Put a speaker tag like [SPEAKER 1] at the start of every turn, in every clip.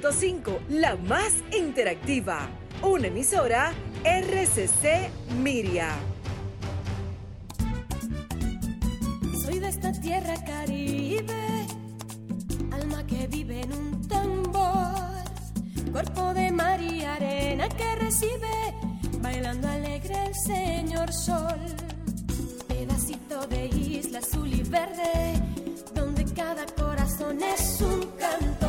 [SPEAKER 1] 106.5, la más interactiva. Una emisora RCC Miria.
[SPEAKER 2] Soy de esta tierra caribe, alma que vive en un tambor, cuerpo de mar y arena que recibe, bailando alegre el señor sol, pedacito de isla azul y verde, donde cada corazón es un cantor,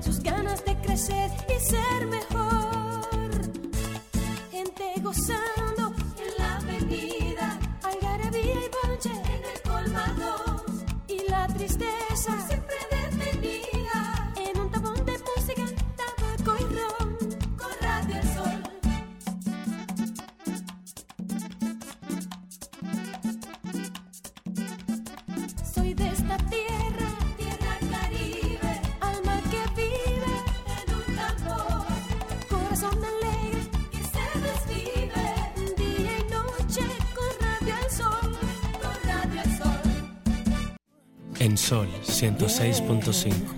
[SPEAKER 2] sus ganas de crecer y ser mejor, gente gozando
[SPEAKER 3] 106.5.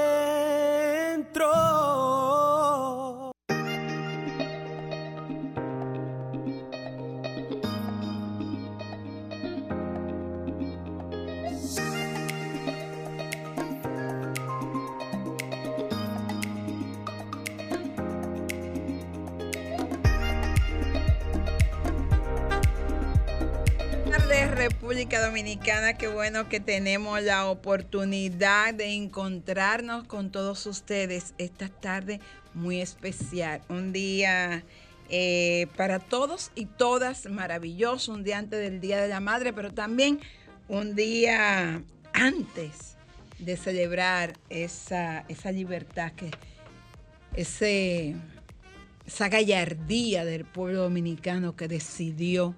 [SPEAKER 4] República Dominicana. Qué bueno que tenemos la oportunidad de encontrarnos con todos ustedes esta tarde muy especial. Un día eh, para todos y todas maravilloso, un día antes del Día de la Madre, pero también un día antes de celebrar esa, esa libertad que ese, esa gallardía del pueblo dominicano que decidió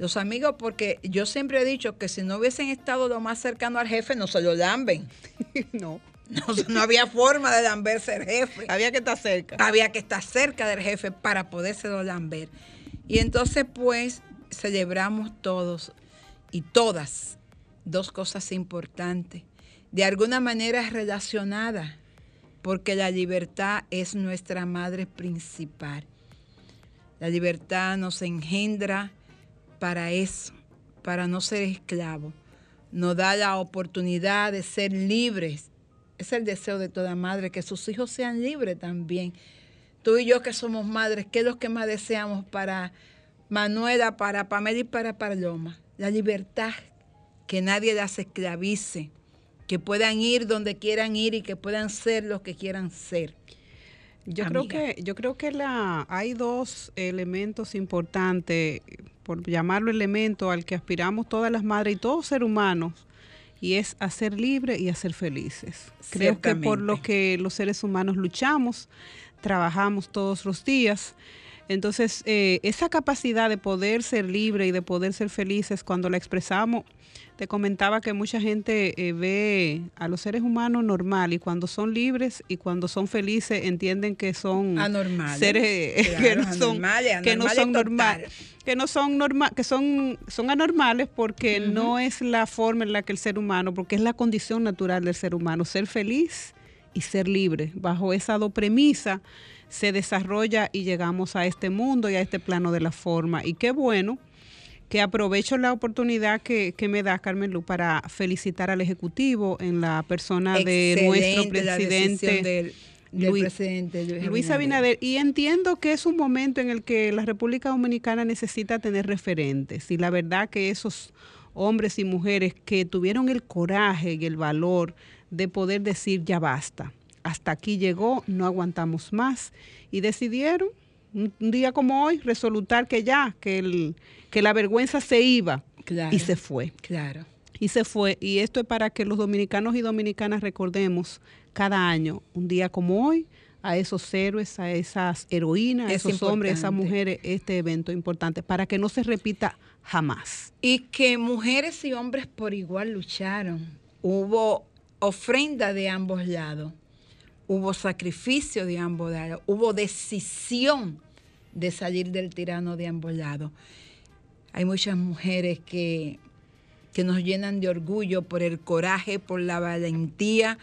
[SPEAKER 4] los amigos, porque yo siempre he dicho que si no hubiesen estado lo más cercano al jefe, no se lo lamben.
[SPEAKER 5] No.
[SPEAKER 4] No, no había forma de lamberse el jefe.
[SPEAKER 5] Había que estar cerca.
[SPEAKER 4] Había que estar cerca del jefe para podérselo lamber. Y entonces, pues, celebramos todos y todas dos cosas importantes, de alguna manera relacionadas, porque la libertad es nuestra madre principal. La libertad nos engendra para eso, para no ser esclavos. Nos da la oportunidad de ser libres. Es el deseo de toda madre, que sus hijos sean libres también. Tú y yo que somos madres, ¿qué es lo que más deseamos para Manuela, para Pamela y para Paloma? La libertad, que nadie las esclavice, que puedan ir donde quieran ir y que puedan ser los que quieran ser.
[SPEAKER 5] Yo creo que, yo creo que la, hay dos elementos importantes, por llamarlo elemento al que aspiramos todas las madres y todos seres humanos, y es a ser libres y a ser felices. Creo que por lo que los seres humanos luchamos, trabajamos todos los días. Entonces, eh, esa capacidad de poder ser libre y de poder ser felices, cuando la expresamos, te comentaba que mucha gente eh, ve a los seres humanos normal y cuando son libres y cuando son felices entienden que son
[SPEAKER 4] Anormales.
[SPEAKER 5] seres eh, que no son,
[SPEAKER 4] anormales,
[SPEAKER 5] que no son normales que no son normal que son son anormales porque no es la forma en la que el ser humano porque es la condición natural del ser humano ser feliz y ser libre bajo esa dos premisas se desarrolla y llegamos a este mundo y a este plano de la forma y qué bueno que aprovecho la oportunidad que, que me da Carmen Lu para felicitar al Ejecutivo en la persona de nuestro presidente
[SPEAKER 4] decisión del, del
[SPEAKER 5] Luis-
[SPEAKER 4] presidente Luis,
[SPEAKER 5] Luis Abinader. Y entiendo que es un momento en el que la República Dominicana necesita tener referentes. Y la verdad que esos hombres y mujeres que tuvieron el coraje y el valor de poder decir ya basta, hasta aquí llegó, no aguantamos más. Y decidieron, un, día como hoy, resolutar que ya, que, el, que la vergüenza se iba
[SPEAKER 4] Claro.
[SPEAKER 5] y se fue.
[SPEAKER 4] Claro.
[SPEAKER 5] y se fue. Y esto es para que los dominicanos y dominicanas recordemos cada año, un día como hoy, a esos héroes, a esas heroínas, a esos hombres, a esas mujeres, este evento importante, para que no se repita jamás.
[SPEAKER 4] Y que mujeres y hombres por igual lucharon. Hubo ofrenda de ambos lados, hubo sacrificio de ambos lados, hubo decisión de salir del tirano de ambos lados. Hay muchas mujeres que, que nos llenan de orgullo por el coraje, por la valentía,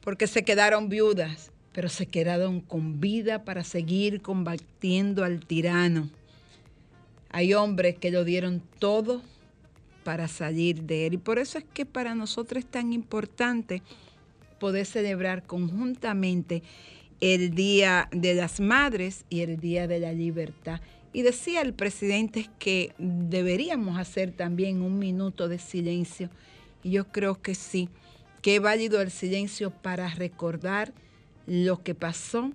[SPEAKER 4] porque se quedaron viudas, pero se quedaron con vida para seguir combatiendo al tirano. Hay hombres que lo dieron todo para salir de él. Y por eso es que para nosotros es tan importante poder celebrar conjuntamente el Día de las Madres y el Día de la Libertad. Y decía el presidente que deberíamos hacer también un minuto de silencio. Y yo creo que sí, que es válido el silencio para recordar lo que pasó,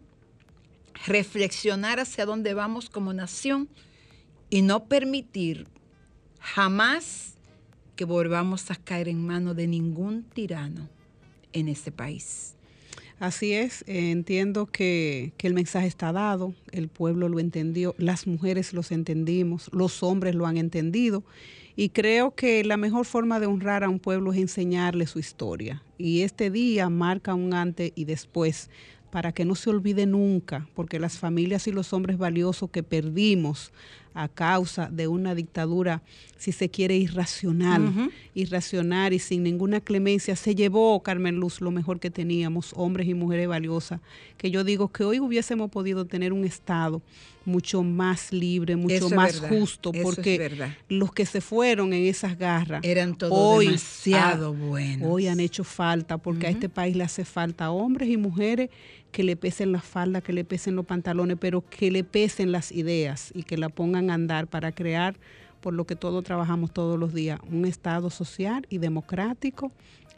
[SPEAKER 4] reflexionar hacia dónde vamos como nación y no permitir jamás que volvamos a caer en manos de ningún tirano en este país.
[SPEAKER 5] Así es, eh, entiendo que, que, el mensaje está dado, el pueblo lo entendió, las mujeres los entendimos, los hombres lo han entendido y creo que la mejor forma de honrar a un pueblo es enseñarle su historia. Y este día marca un antes y después para que no se olvide nunca, porque las familias y los hombres valiosos que perdimos a causa de una dictadura, si se quiere, irracional, irracional y sin ninguna clemencia, se llevó, Carmen Luz, lo mejor que teníamos, hombres y mujeres valiosas, que yo digo que hoy hubiésemos podido tener un Estado mucho más libre, mucho más justo, porque los que se fueron en esas garras
[SPEAKER 4] eran todos demasiado buenos.
[SPEAKER 5] Hoy han hecho falta, porque a este país le hace falta hombres y mujeres que le pesen las faldas, que le pesen los pantalones, pero que le pesen las ideas y que la pongan andar para crear, por lo que todos trabajamos todos los días, un Estado social y democrático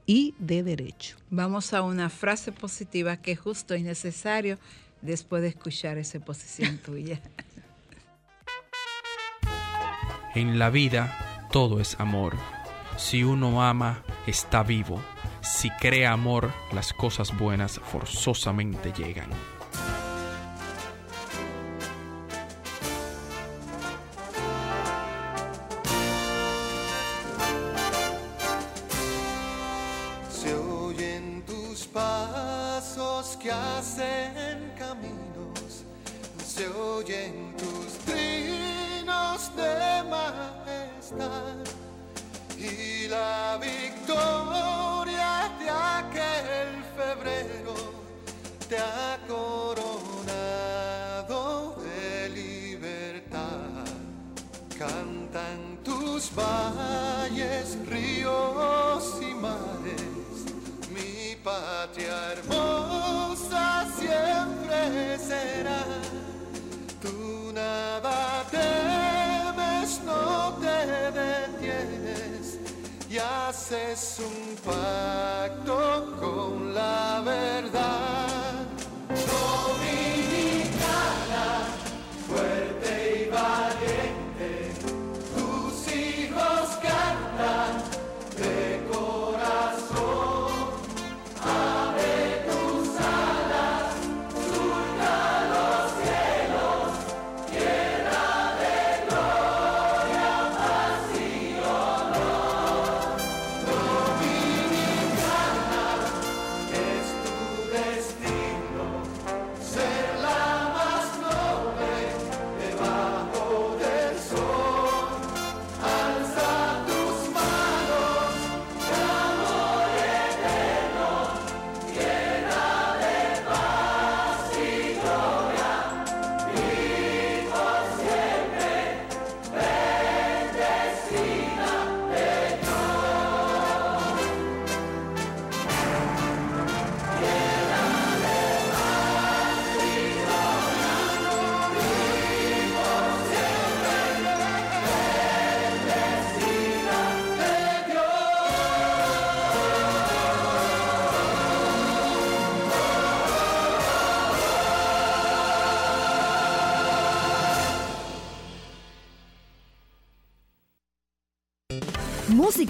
[SPEAKER 5] y de derecho.
[SPEAKER 4] Vamos a una frase positiva que es justo y necesario después de escuchar esa posición tuya.
[SPEAKER 3] En la vida todo es amor. Si uno ama, está vivo si crea amor, las cosas buenas forzosamente llegan.
[SPEAKER 6] kasumpa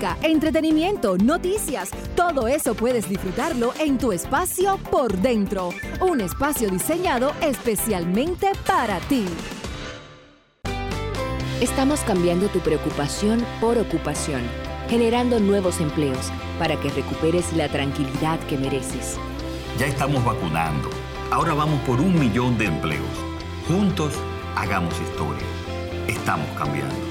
[SPEAKER 7] Música, entretenimiento, noticias, todo eso puedes disfrutarlo en tu espacio por dentro. Un espacio diseñado especialmente para ti.
[SPEAKER 8] Estamos cambiando tu preocupación por ocupación, generando nuevos empleos para que recuperes la tranquilidad que mereces.
[SPEAKER 9] Ya estamos vacunando. Ahora vamos por un millón de empleos. Juntos, hagamos historia. Estamos cambiando.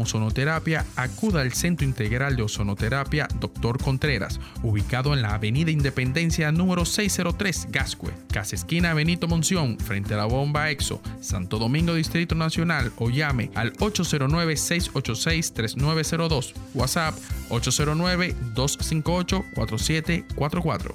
[SPEAKER 3] ozonoterapia, acuda al Centro Integral de Ozonoterapia Dr. Contreras, ubicado en la Avenida Independencia número 603, Gascue, Casa Esquina Benito Monción, frente a la bomba EXO, Santo Domingo Distrito Nacional, o llame al 809-686-3902, WhatsApp 809-258-4744.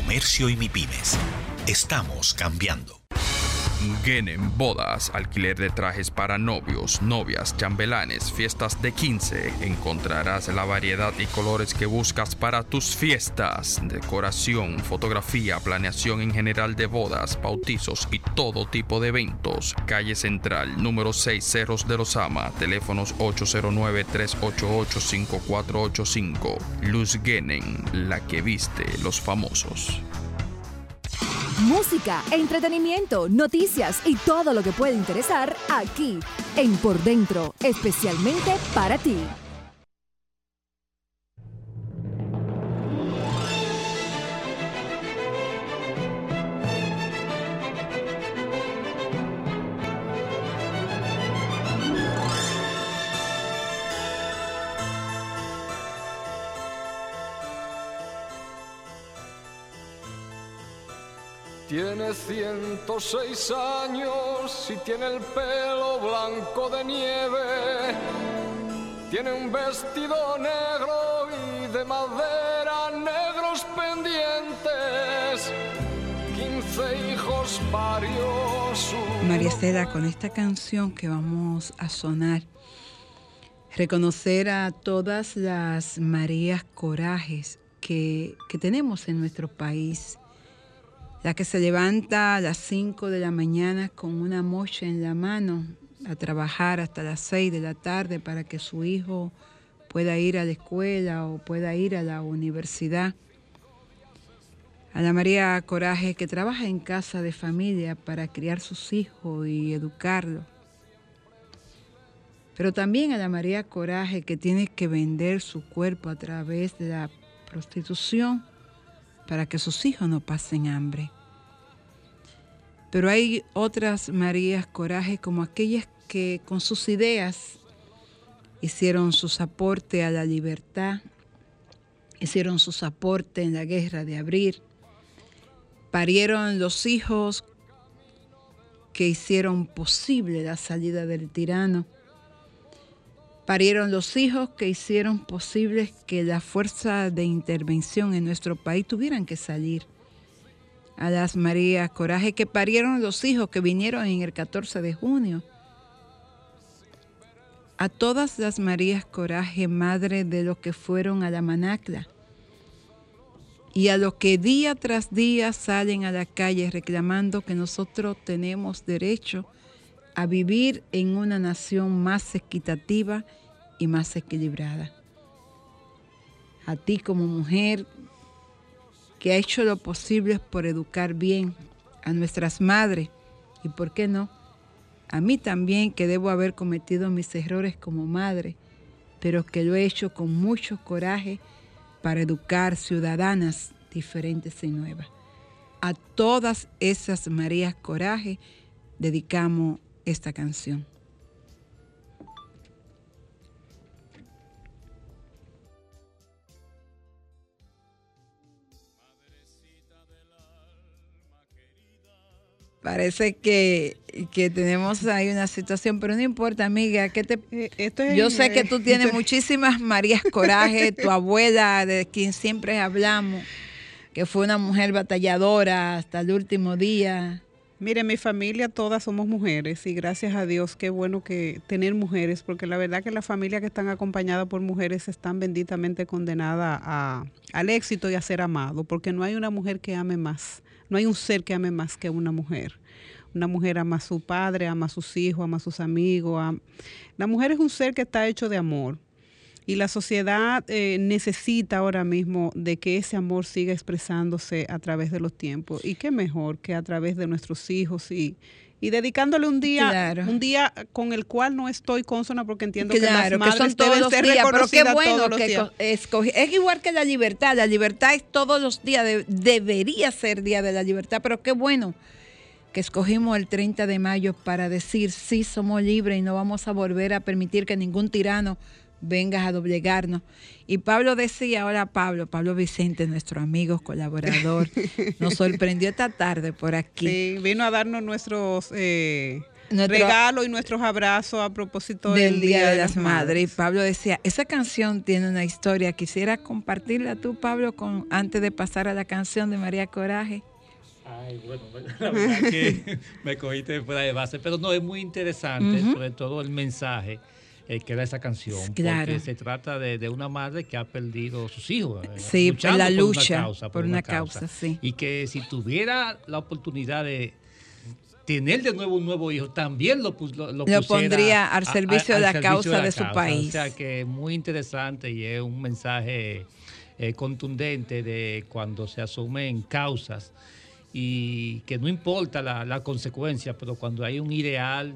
[SPEAKER 10] Comercio y MIPIMES. Estamos cambiando.
[SPEAKER 3] Genen Bodas, alquiler de trajes para novios, novias, chambelanes, fiestas de 15. Encontrarás la variedad y colores que buscas para tus fiestas. Decoración, fotografía, planeación en general de bodas, bautizos y todo tipo de eventos. Calle Central, número 6, Cerros de los Ama. Teléfonos 809-388-5485. Luz Genen, la que viste los famosos.
[SPEAKER 7] Música, entretenimiento, noticias y todo lo que puede interesar aquí en Por Dentro, especialmente para ti.
[SPEAKER 11] Tiene 106 años y tiene el pelo blanco de nieve. Tiene un vestido negro y de madera, negros pendientes. 15 hijos parió su.
[SPEAKER 4] María Seda, con esta canción que vamos a sonar, reconocer a todas las Marías Corajes que, que tenemos en nuestro país la que se levanta a las 5 de la mañana con una mocha en la mano a trabajar hasta las 6 de la tarde para que su hijo pueda ir a la escuela o pueda ir a la universidad. A la María Coraje que trabaja en casa de familia para criar sus hijos y educarlos. Pero también a la María Coraje que tiene que vender su cuerpo a través de la prostitución para que sus hijos no pasen hambre. Pero hay otras Marías Coraje como aquellas que con sus ideas hicieron sus aportes a la libertad, hicieron sus aportes en la guerra de abril, parieron los hijos que hicieron posible la salida del tirano, parieron los hijos que hicieron posible que la fuerza de intervención en nuestro país tuvieran que salir. A las Marías Coraje que parieron los hijos que vinieron en el 14 de junio. A todas las Marías Coraje, madre de los que fueron a la Manacla. Y a los que día tras día salen a la calle reclamando que nosotros tenemos derecho a vivir en una nación más equitativa y más equilibrada. A ti como mujer que ha hecho lo posible por educar bien a nuestras madres y, ¿por qué no?, a mí también que debo haber cometido mis errores como madre, pero que lo he hecho con mucho coraje para educar ciudadanas diferentes y nuevas. A todas esas Marías Coraje dedicamos esta canción. Parece que, que tenemos ahí una situación, pero no importa, amiga. ¿qué te,
[SPEAKER 5] es-
[SPEAKER 4] yo sé que tú tienes
[SPEAKER 5] esto-
[SPEAKER 4] muchísimas Marías Coraje, tu abuela, de quien siempre hablamos, que fue una mujer batalladora hasta el último día.
[SPEAKER 5] Mire, mi familia todas somos mujeres y gracias a Dios qué bueno que tener mujeres, porque la verdad que las familias que están acompañadas por mujeres están benditamente condenadas a, al éxito y a ser amado, porque no hay una mujer que ame más, no hay un ser que ame más que una mujer. Una mujer ama a su padre, ama a sus hijos, ama a sus amigos. am- La mujer es un ser que está hecho de amor. Y la sociedad eh, necesita ahora mismo de que ese amor siga expresándose a través de los tiempos. Y qué mejor que a través de nuestros hijos y, y dedicándole un día,
[SPEAKER 4] Claro.
[SPEAKER 5] un día con el cual no estoy consona porque entiendo que las
[SPEAKER 4] que
[SPEAKER 5] madres
[SPEAKER 4] son todos
[SPEAKER 5] deben
[SPEAKER 4] los
[SPEAKER 5] ser
[SPEAKER 4] días, pero qué bueno
[SPEAKER 5] todos los
[SPEAKER 4] que escogi- Es igual que la libertad, la libertad es todos los días, de- debería ser día de la libertad, pero qué bueno que escogimos el 30 de mayo para decir sí, somos libres y no vamos a volver a permitir que ningún tirano venga a doblegarnos. Y Pablo decía, ahora Pablo, Pablo Vicente, nuestro amigo, colaborador, nos sorprendió esta tarde por aquí.
[SPEAKER 5] Sí, vino a darnos nuestros eh,
[SPEAKER 4] Nuestro-
[SPEAKER 5] regalos y nuestros abrazos a propósito
[SPEAKER 4] del Día de las Madres. Y Pablo decía, esa canción tiene una historia. Quisiera compartirla tú, Pablo, con antes de pasar a la canción de María Coraje.
[SPEAKER 12] Ay, bueno, la verdad que me cogiste fuera de base, pero no, es muy interesante, sobre todo el mensaje eh, que da esa canción,
[SPEAKER 4] Claro.
[SPEAKER 12] porque se trata de, de una madre que ha perdido sus hijos. eh,
[SPEAKER 4] Sí,
[SPEAKER 12] luchando
[SPEAKER 4] la
[SPEAKER 12] por una
[SPEAKER 4] lucha,
[SPEAKER 12] causa,
[SPEAKER 4] por una causa, sí.
[SPEAKER 12] Y que si tuviera la oportunidad de tener de nuevo un nuevo hijo, también lo, lo, lo
[SPEAKER 4] pondría al servicio de la
[SPEAKER 12] servicio
[SPEAKER 4] causa de su país.
[SPEAKER 12] O sea que es muy interesante y es un mensaje eh, contundente de cuando se asumen causas y que no importa la, la consecuencia, pero cuando hay un ideal,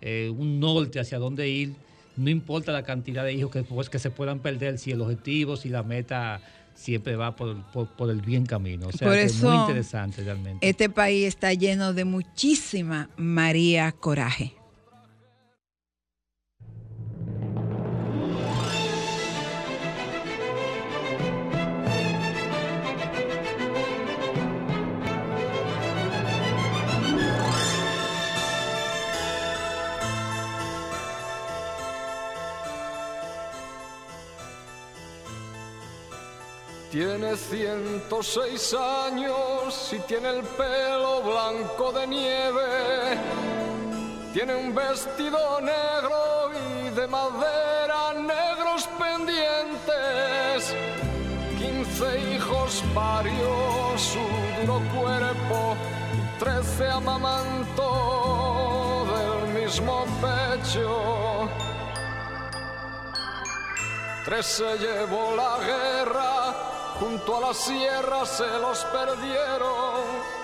[SPEAKER 12] eh, un norte hacia dónde ir, no importa la cantidad de hijos que, pues, que se puedan perder, si el objetivo, si la meta siempre va por, por- por el bien camino. O sea,
[SPEAKER 4] Por
[SPEAKER 12] que es
[SPEAKER 4] eso,
[SPEAKER 12] muy interesante realmente.
[SPEAKER 4] Este país está lleno de muchísima María Coraje.
[SPEAKER 11] Tiene 106 años y tiene el pelo blanco de nieve. Tiene un vestido negro y de madera negros pendientes. 15 hijos parió su duro cuerpo y 13 amamantó del mismo pecho. Tres se llevó la guerra, junto a la sierra se los perdieron.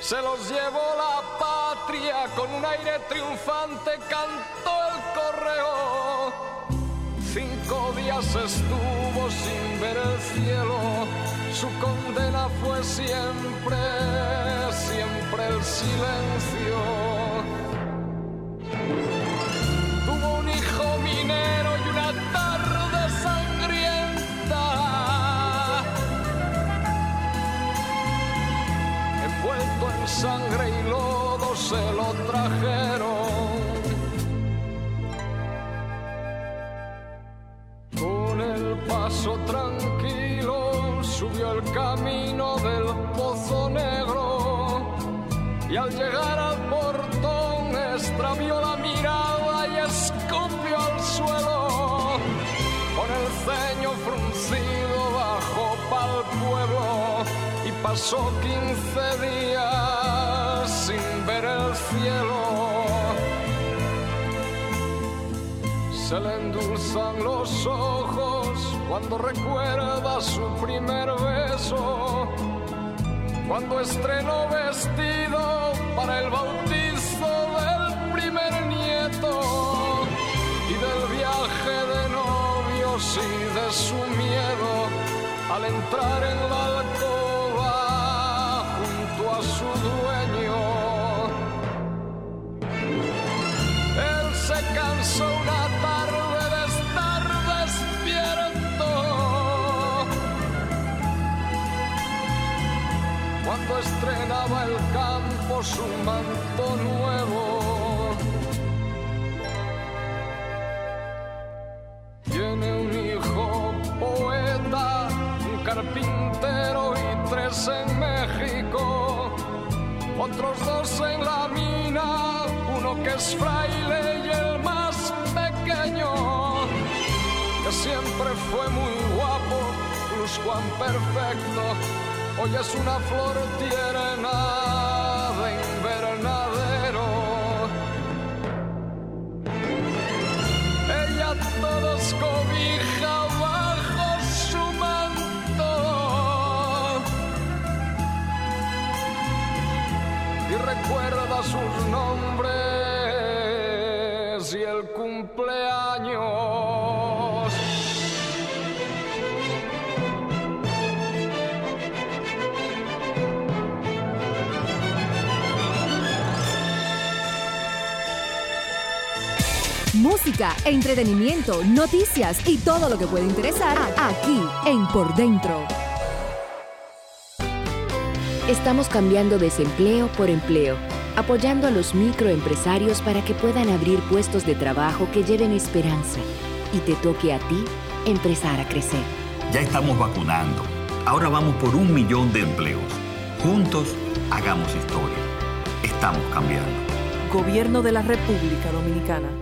[SPEAKER 11] Se los llevó la patria, con un aire triunfante cantó el correo. Cinco días estuvo sin ver el cielo, su condena fue siempre, siempre el silencio. Tuvo un hijo minero y una sangre y lodo se lo trajeron. Con el paso tranquilo subió el camino del pozo negro y al llegar al portón extravió la mirada y escupió al suelo. Con el ceño fruncido bajó pa'l pueblo y pasó 15 días Se le endulzan los ojos cuando recuerda su primer beso cuando estrenó vestido para el bautizo del primer nieto y del viaje de novios y de su miedo al entrar en la alcoba junto a su dueño. Cuando estrenaba el campo su manto nuevo. Tiene un hijo poeta, un carpintero y tres en México, otros dos en la mina, uno que es fraile y el más pequeño, que siempre fue muy guapo, Luz Juan perfecto, hoy es una flor tierna de invernadero. Ella todos cobija bajo su manto y recuerda sus nombres y el cumpleaños.
[SPEAKER 7] Música, entretenimiento, noticias y todo lo que puede interesar aquí en Por Dentro.
[SPEAKER 8] Estamos cambiando desempleo por empleo, apoyando a los microempresarios para que puedan abrir puestos de trabajo que lleven esperanza y te toque a ti empezar a crecer.
[SPEAKER 9] Ya estamos vacunando. Ahora vamos por un millón de empleos. Juntos, hagamos historia. Estamos cambiando.
[SPEAKER 13] Gobierno de la República Dominicana.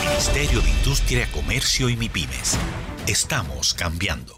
[SPEAKER 10] Ministerio de Industria, Comercio y MIPIMES. Estamos cambiando.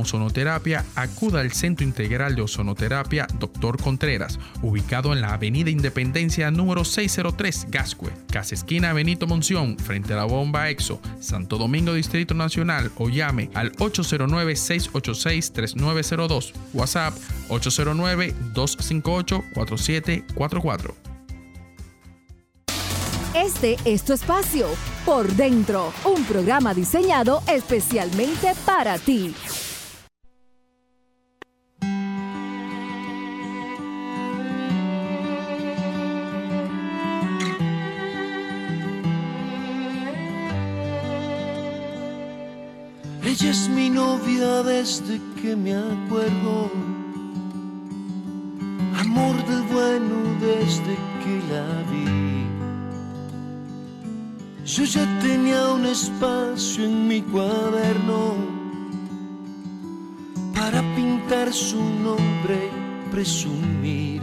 [SPEAKER 3] ozonoterapia, acuda al Centro Integral de Ozonoterapia Dr. Contreras, ubicado en la Avenida Independencia número 603, Gascue, Casa Esquina Benito Monción, frente a la bomba EXO, Santo Domingo Distrito Nacional, o llame al 809-686-3902, WhatsApp 809-258-4744.
[SPEAKER 7] Este es tu espacio, Por Dentro, un programa diseñado especialmente para ti.
[SPEAKER 14] Ella es mi novia desde que me acuerdo. Amor del bueno desde que la vi. Yo ya tenía un espacio en mi cuaderno para pintar su nombre, presumir.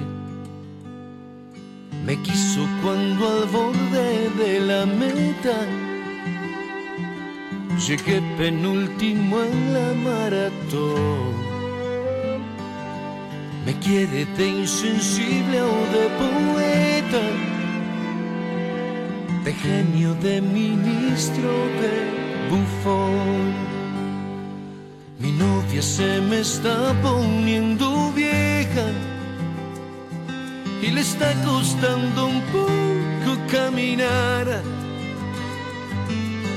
[SPEAKER 14] Me quiso cuando al borde de la meta llegué penúltimo en la maratón. Me quiere de insensible o de poeta, de genio, de ministro, de bufón. Mi novia se me está poniendo vieja y le está costando un poco caminar.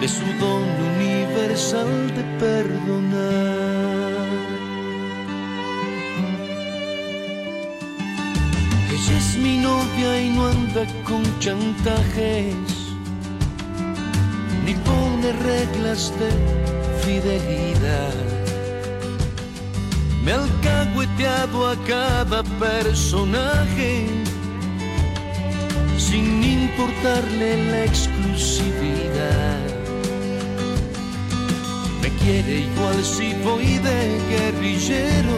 [SPEAKER 14] de su don universal de perdonar. Ella es mi novia y no anda con chantajes, ni pone reglas de fidelidad. Me ha alcahueteado a cada personaje sin importarle la exclusividad. Me quiere igual si voy de guerrillero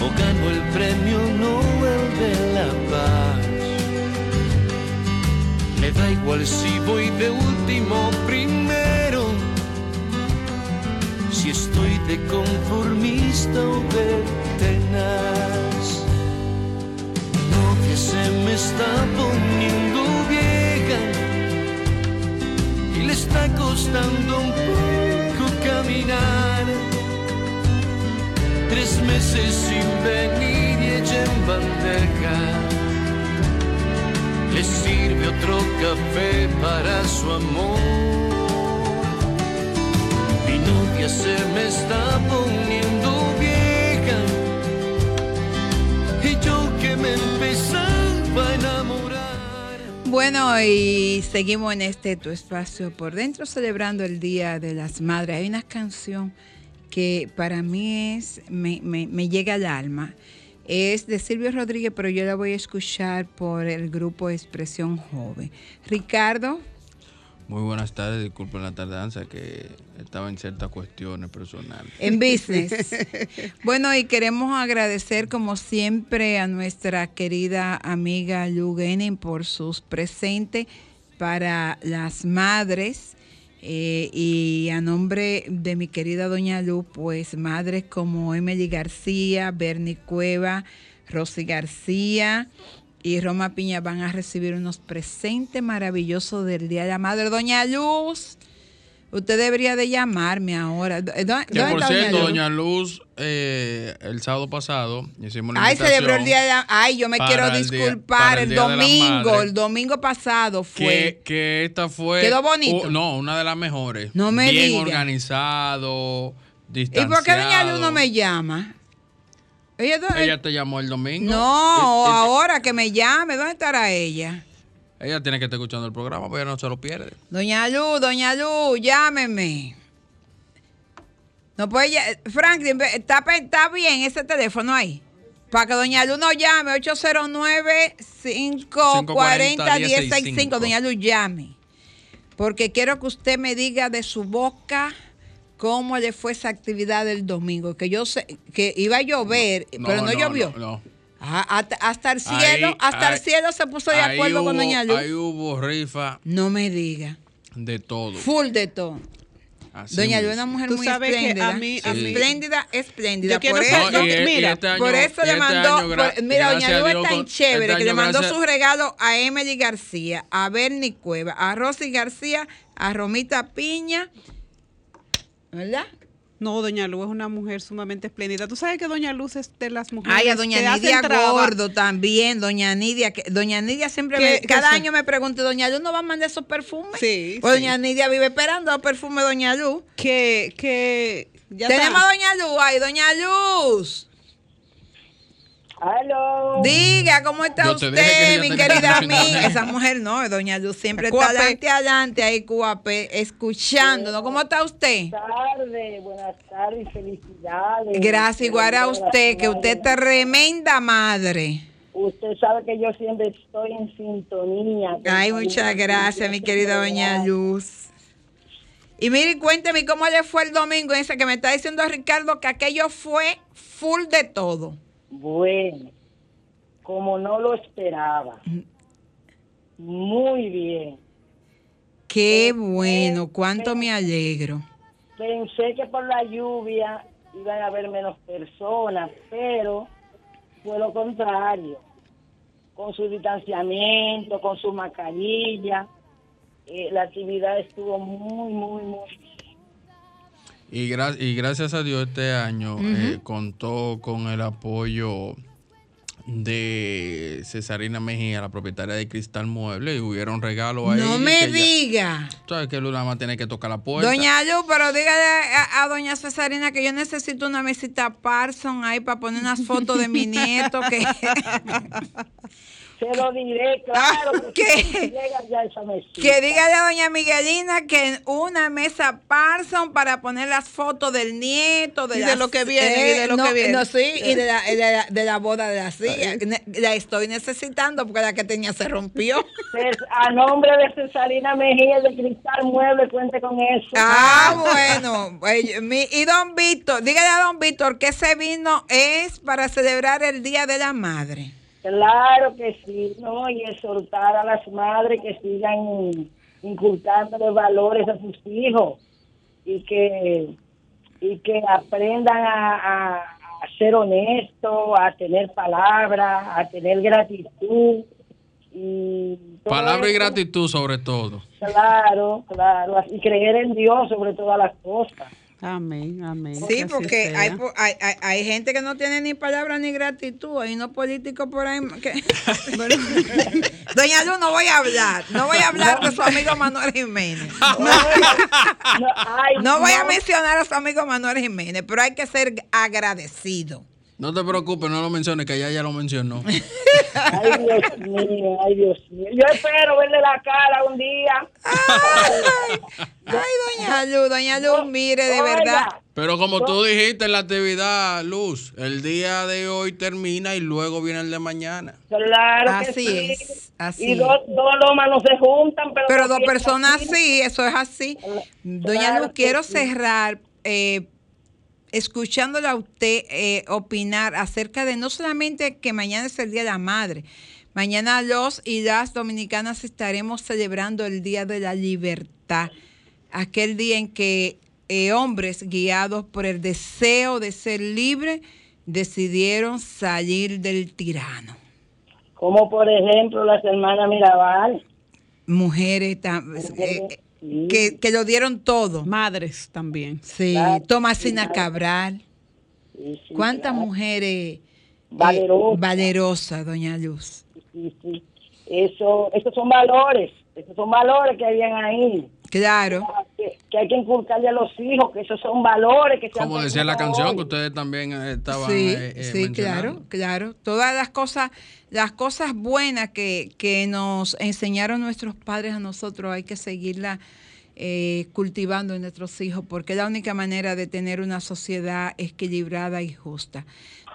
[SPEAKER 14] o gano el premio Nobel de la Paz. Le da igual si voy de último primero, si estoy de conformista o de tenaz. No que se me está poniendo vieja y le está costando un poco caminar. Tres meses sin venir y en bandeja le sirve otro café para su amor. Mi novia se me está poniendo vieja y yo que me enamorar.
[SPEAKER 4] Bueno, y seguimos en este tu espacio por dentro celebrando el Día de las Madres. Hay una canción que para mí es, me, me- llega al alma. Es de Silvio Rodríguez, pero yo la voy a escuchar por el grupo Expresión Joven. Ricardo,
[SPEAKER 15] Muy buenas tardes, disculpen la tardanza que estaba en ciertas cuestiones personales.
[SPEAKER 4] en business. bueno, y queremos agradecer como siempre a nuestra querida amiga Lu Genin por sus presentes para las madres. eh, y a nombre de mi querida doña Lu, pues madres como Emily García, Bernie Cueva, Rosy García y Roma Piña van a recibir unos presentes maravillosos del Día de la Madre. Doña Luz, usted debería de llamarme ahora. ¿Dó- dó-
[SPEAKER 15] Que
[SPEAKER 4] ¿Dónde
[SPEAKER 15] por cierto? Doña Luz, eh, el sábado pasado hicimos la
[SPEAKER 4] Ay, celebró el día de la... Ay, yo me quiero
[SPEAKER 15] el día-
[SPEAKER 4] disculpar. el, domingo, el domingo pasado fue.
[SPEAKER 15] Que, que esta fue.
[SPEAKER 4] ¿Quedó bonito?
[SPEAKER 15] no, una de las mejores.
[SPEAKER 4] No me
[SPEAKER 15] Bien
[SPEAKER 4] diga.
[SPEAKER 15] organizado,
[SPEAKER 4] ¿Y por qué doña Luz no me llama? Ella,
[SPEAKER 15] te llamó el domingo.
[SPEAKER 4] no,
[SPEAKER 15] Y- y-
[SPEAKER 4] ahora que me llame. ¿Dónde estará ella?
[SPEAKER 15] Ella tiene que estar escuchando el programa, pero ella no se lo pierde.
[SPEAKER 4] Doña Luz, doña Luz, llámeme. No puede Franklin, está, está bien ese teléfono ahí. Para que doña Luz nos llame, 809-540-1065. Doña Luz, llame. Porque quiero que usted me diga de su boca cómo le fue esa actividad del domingo. Que yo sé que iba a llover, pero no, llovió.
[SPEAKER 15] No, no.
[SPEAKER 4] Ah, hasta, hasta el
[SPEAKER 15] Ahí-
[SPEAKER 4] cielo, hasta
[SPEAKER 15] ahí-
[SPEAKER 4] el cielo se puso de acuerdo con
[SPEAKER 15] hubo-
[SPEAKER 4] doña Luz.
[SPEAKER 15] Ahí hubo rifa
[SPEAKER 4] No me diga.
[SPEAKER 15] de todo.
[SPEAKER 4] Full de todo.
[SPEAKER 15] Así
[SPEAKER 4] Doña Luz es una mujer muy
[SPEAKER 5] a
[SPEAKER 4] espléndida.
[SPEAKER 5] mí- a mí-
[SPEAKER 4] espléndida, espléndida.
[SPEAKER 5] Yo quiero
[SPEAKER 4] por eso,
[SPEAKER 5] No, y- y
[SPEAKER 4] mira,
[SPEAKER 15] este año-
[SPEAKER 4] por eso le
[SPEAKER 15] este
[SPEAKER 4] mandó.
[SPEAKER 15] año, gra-
[SPEAKER 4] por- mira, Doña Luz es tan
[SPEAKER 15] con-
[SPEAKER 4] chévere
[SPEAKER 15] este
[SPEAKER 4] que le mandó
[SPEAKER 15] gracias-
[SPEAKER 4] su regalo a Emily García, a Bernie Cueva, a Rosy García, a Romita Piña. ¿Verdad?
[SPEAKER 5] No, Doña Luz es una mujer sumamente espléndida. Tú sabes que Doña Luz es de las mujeres
[SPEAKER 4] Ay, a Doña
[SPEAKER 5] que
[SPEAKER 4] Nidia Gordo también, Doña Nidia. Que, Doña Nidia siempre, me- cada año me pregunta, Doña Luz no va a mandar esos perfumes.
[SPEAKER 5] Sí,
[SPEAKER 4] Pues
[SPEAKER 5] sí.
[SPEAKER 4] Doña Nidia vive esperando los perfumes de Doña Luz.
[SPEAKER 5] Que, que ya
[SPEAKER 4] Tenemos
[SPEAKER 5] está.
[SPEAKER 4] a Doña Luz ahí, Doña Luz.
[SPEAKER 16] Aló.
[SPEAKER 4] Diga, ¿cómo está
[SPEAKER 15] que
[SPEAKER 4] usted, mi querida amiga? Esa mujer no, Doña Luz siempre está adelante, adelante ahí, Cuape, escuchándonos. ¿Cómo está usted?
[SPEAKER 16] Buenas tardes, buenas tardes, felicidades.
[SPEAKER 4] Gracias, igual a usted, que usted es tremenda madre.
[SPEAKER 16] Usted sabe que yo siempre estoy en sintonía.
[SPEAKER 4] Ay, muchas gracias, mi querida Doña Luz. Y mire, cuénteme cómo le fue el domingo ese que me está diciendo Ricardo que aquello fue full de todo.
[SPEAKER 16] Bueno, como no lo esperaba. Muy bien.
[SPEAKER 4] Qué bueno, cuánto me alegro.
[SPEAKER 16] Pensé que por la lluvia iban a haber menos personas, pero fue lo contrario. con su distanciamiento, con su mascarilla. Eh, la actividad estuvo muy, muy, muy
[SPEAKER 15] Y, gra- y gracias a Dios este año eh, contó con el apoyo de Cesarina Mejía, la propietaria de Cristal Mueble, y hubieron regalos ahí.
[SPEAKER 4] No me diga.
[SPEAKER 15] Tú sabes que más tiene que tocar la puerta.
[SPEAKER 4] Doña Lu, pero dígale a, a doña Cesarina que yo necesito una mesita Parson ahí para poner unas fotos de mi nieto que
[SPEAKER 16] Se lo diré, claro. porque
[SPEAKER 4] ¿Qué?
[SPEAKER 16] llega ya esa mesita.
[SPEAKER 4] que dígale a doña Miguelina que una mesa Parson para poner las fotos del nieto, de,
[SPEAKER 5] Y de lo que viene, y de lo
[SPEAKER 4] no,
[SPEAKER 5] que viene.
[SPEAKER 4] no, sí, y de la, de la- de la boda de la silla. La estoy necesitando porque la que tenía se rompió.
[SPEAKER 16] A nombre de Cesarina Mejía de Cristal Mueble, cuente con eso.
[SPEAKER 4] Ah, bueno. Eh, mi- Y don Víctor, dígale a don Víctor que ese vino es para celebrar el Día de la Madre.
[SPEAKER 16] Claro que sí, ¿no? Y exhortar a las madres que sigan inculcándole valores a sus hijos y que, y que aprendan a, a- a ser honestos, a tener palabra, a tener gratitud. Y
[SPEAKER 15] Palabra y gratitud sobre todo.
[SPEAKER 16] Claro, claro, y creer en Dios sobre todas las cosas.
[SPEAKER 5] Amén, amén.
[SPEAKER 4] Sí, porque hay, hay, hay, hay gente que no tiene ni palabra ni gratitud. Hay unos políticos por ahí que... Doña Luz, no voy a hablar. No voy a hablar de su amigo Manuel Jiménez. No voy a mencionar a su amigo Manuel Jiménez, pero hay que ser agradecido.
[SPEAKER 15] No te preocupes, no lo menciones, que ya ya lo mencionó.
[SPEAKER 16] Ay, Dios mío, ay, Dios mío. Yo espero verle la cara un día.
[SPEAKER 4] Ay, doña Luz, doña Luz, mire, de
[SPEAKER 16] Oiga,
[SPEAKER 4] verdad.
[SPEAKER 15] Pero como tú dijiste en la actividad, Luz, el día de hoy termina y luego viene el de mañana.
[SPEAKER 16] Claro que
[SPEAKER 4] Así
[SPEAKER 16] sí.
[SPEAKER 4] es, así
[SPEAKER 16] Y dos, dos lomas no se juntan, pero,
[SPEAKER 4] Pero dos personas
[SPEAKER 16] así.
[SPEAKER 4] sí, eso es así. Doña
[SPEAKER 16] Claro
[SPEAKER 4] Luz,
[SPEAKER 16] que
[SPEAKER 4] quiero
[SPEAKER 16] sí.
[SPEAKER 4] cerrar eh, escuchándole a usted eh, opinar acerca de no solamente que mañana es el Día de la Madre, mañana los y las dominicanas estaremos celebrando el Día de la Libertad, aquel día en que eh, hombres guiados por el deseo de ser libres decidieron salir del tirano.
[SPEAKER 16] Como por ejemplo las hermanas Mirabal.
[SPEAKER 4] Mujeres tam- que, que lo dieron todo.
[SPEAKER 5] Madres también.
[SPEAKER 4] Sí,
[SPEAKER 16] Claro,
[SPEAKER 4] Tomasina
[SPEAKER 16] sí,
[SPEAKER 4] Cabral.
[SPEAKER 16] Sí,
[SPEAKER 4] ¿Cuántas
[SPEAKER 16] claro.
[SPEAKER 4] mujeres eh,
[SPEAKER 16] Valerosas.
[SPEAKER 4] valerosas, doña Luz?
[SPEAKER 16] Sí, sí. Eso, esos son valores, esos son valores que habían ahí.
[SPEAKER 4] Claro.
[SPEAKER 16] Que, que hay que inculcarle a los hijos, que esos son valores que
[SPEAKER 15] Como decía la canción
[SPEAKER 16] hoy.
[SPEAKER 15] que ustedes también eh, estaban
[SPEAKER 4] Sí,
[SPEAKER 15] eh, eh,
[SPEAKER 4] sí, claro, claro. Todas las cosas, las cosas buenas que, que nos enseñaron nuestros padres a nosotros, hay que seguirlas eh, cultivando en nuestros hijos, porque la única manera de tener una sociedad equilibrada y justa.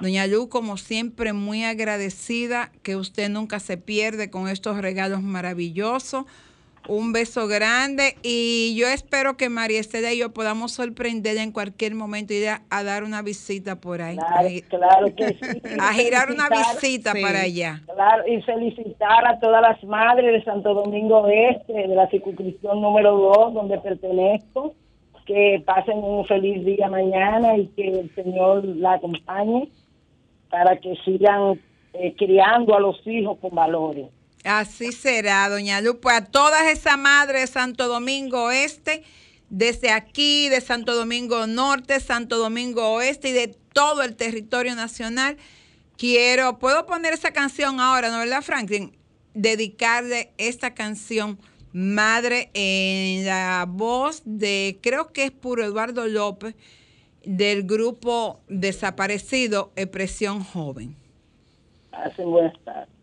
[SPEAKER 4] Doña Lu, como siempre, muy agradecida que usted nunca se pierde con estos regalos maravillosos. Un beso grande y yo espero que María Estela y yo podamos sorprender en cualquier momento y ir a, a dar una visita por ahí.
[SPEAKER 16] Claro,
[SPEAKER 4] a,
[SPEAKER 16] claro que sí.
[SPEAKER 4] a girar una visita
[SPEAKER 16] sí,
[SPEAKER 4] para allá.
[SPEAKER 16] Claro, y felicitar a todas las madres de Santo Domingo Este, de la circunscripción número 2, donde pertenezco, que pasen un feliz día mañana y que el Señor la acompañe para que sigan eh, criando a los hijos con valores.
[SPEAKER 4] Así será, doña Lu. Pues a todas esas madres de Santo Domingo Este, desde aquí, de Santo Domingo Norte, Santo Domingo Oeste y de todo el territorio nacional, quiero, puedo poner esa canción ahora, ¿no verdad, Franklin? Dedicarle esta canción, Madre, en la voz de, creo que es puro Eduardo López, del grupo desaparecido Expresión Joven.
[SPEAKER 16] Hacen buenas tardes.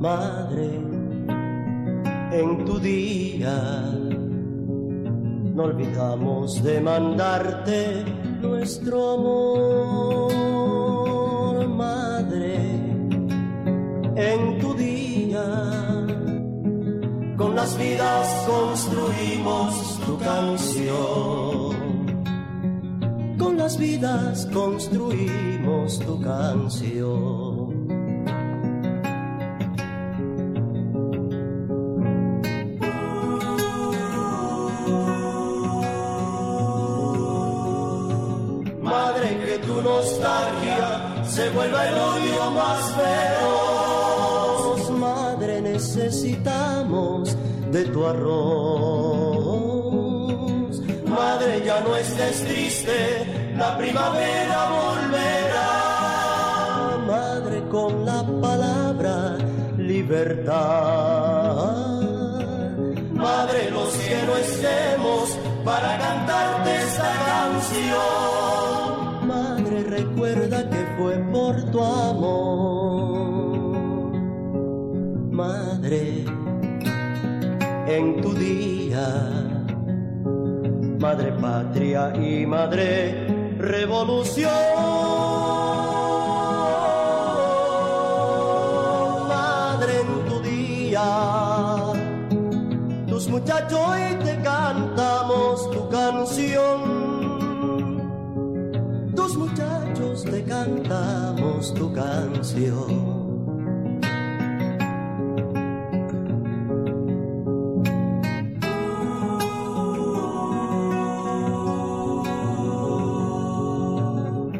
[SPEAKER 17] Madre, en tu día no olvidamos de mandarte nuestro amor, Madre, en tu día con las vidas construimos tu canción. Con las vidas construimos tu canción. Se vuelva el odio más feroz. Madre, necesitamos de tu arroz. Madre, ya no estés triste, la primavera volverá. Madre, con la palabra libertad. Madre, los que no estemos para cantarte esta canción. Por tu amor. Madre, en tu día, Madre patria y Madre revolución. Madre, en tu día tus muchachos hoy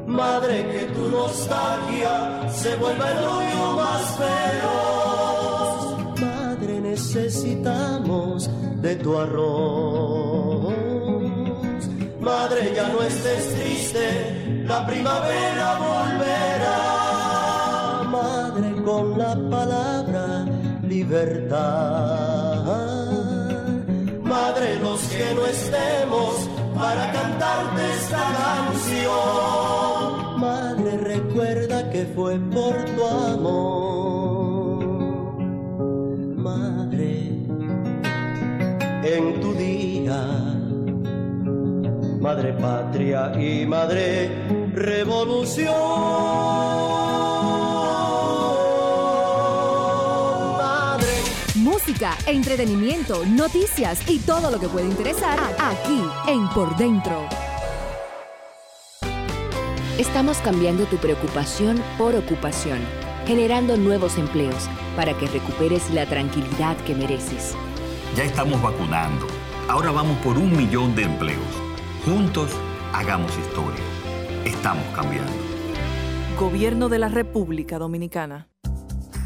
[SPEAKER 17] Madre, que tu nostalgia se vuelva el odio más feroz. Madre, necesitamos de tu arroz. Madre, ya no estés triste, la primavera volverá. La palabra libertad. Madre, los que no estemos para cantarte esta canción. Madre, recuerda que fue por tu amor. Madre, en tu día, Madre patria y Madre revolución.
[SPEAKER 7] Música, entretenimiento, noticias y todo lo que puede interesar aquí en Por Dentro.
[SPEAKER 8] Estamos cambiando tu preocupación por ocupación, generando nuevos empleos para que recuperes la tranquilidad que mereces.
[SPEAKER 9] Ya estamos vacunando. Ahora vamos por un millón de empleos. Juntos, hagamos historia. Estamos cambiando.
[SPEAKER 13] Gobierno de la República Dominicana.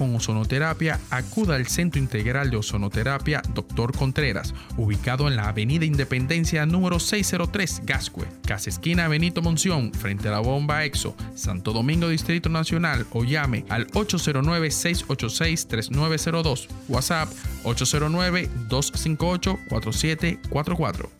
[SPEAKER 3] con ozonoterapia, acuda al Centro Integral de Ozonoterapia Dr. Contreras, ubicado en la Avenida Independencia número 603, Gascue, Casa Esquina Benito Monción, frente a la bomba EXO, Santo Domingo Distrito Nacional o llame al 809-686-3902, WhatsApp 809-258-4744.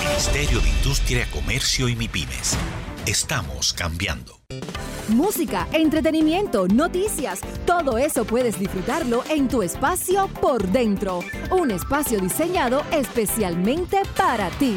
[SPEAKER 10] Ministerio de Industria, Comercio y MIPIMES. Estamos cambiando.
[SPEAKER 7] música, entretenimiento, noticias, todo eso puedes disfrutarlo en tu espacio por dentro. Un espacio diseñado especialmente para ti.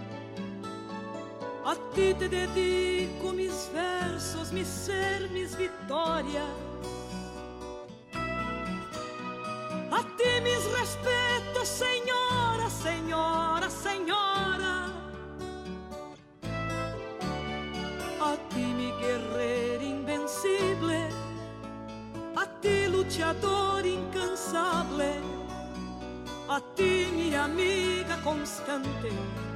[SPEAKER 18] a ti te dedico mis versos, mi ser, mis victorias. A ti mis respetos, señora, señora, señora. A ti mi guerrero invencible, a ti luchador incansable a ti mi amiga constante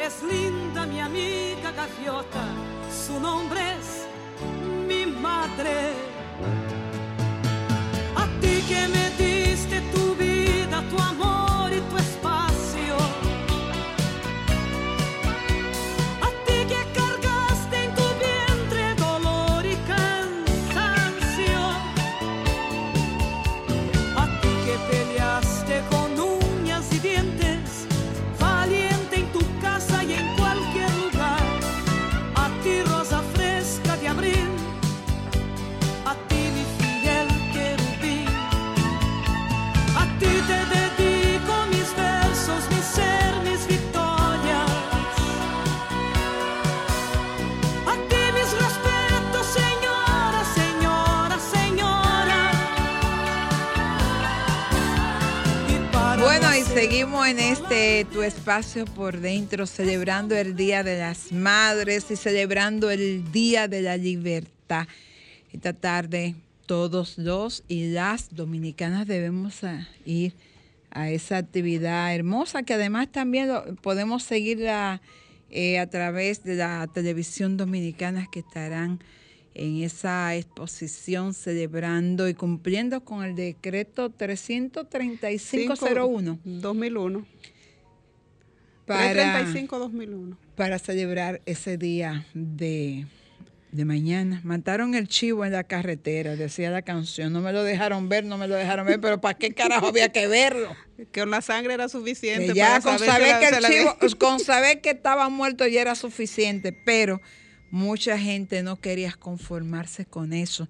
[SPEAKER 18] es linda mi amiga gaviota, su nombre es mi madre. A ti que me diste tu vida, tu amor
[SPEAKER 4] este tu espacio por dentro, celebrando el Día de las Madres y celebrando el Día de la Libertad. Esta tarde, todos los y las dominicanas debemos ir a esa actividad hermosa que además también podemos seguirla eh, a través de la televisión dominicana que estarán en esa exposición celebrando y cumpliendo con el decreto 33501
[SPEAKER 5] 2001.
[SPEAKER 4] Para,
[SPEAKER 5] 335-2001.
[SPEAKER 4] para celebrar ese día de, de mañana. Mataron el chivo en la carretera, decía la canción. No me lo dejaron ver, no me lo dejaron ver, pero ¿para qué carajo había que verlo?
[SPEAKER 5] Que con la sangre era suficiente.
[SPEAKER 4] Que ya
[SPEAKER 5] para
[SPEAKER 4] con
[SPEAKER 5] saber
[SPEAKER 4] saber
[SPEAKER 5] la-
[SPEAKER 4] que el chivo, con saber que estaba muerto ya era suficiente, pero mucha gente no quería conformarse con eso,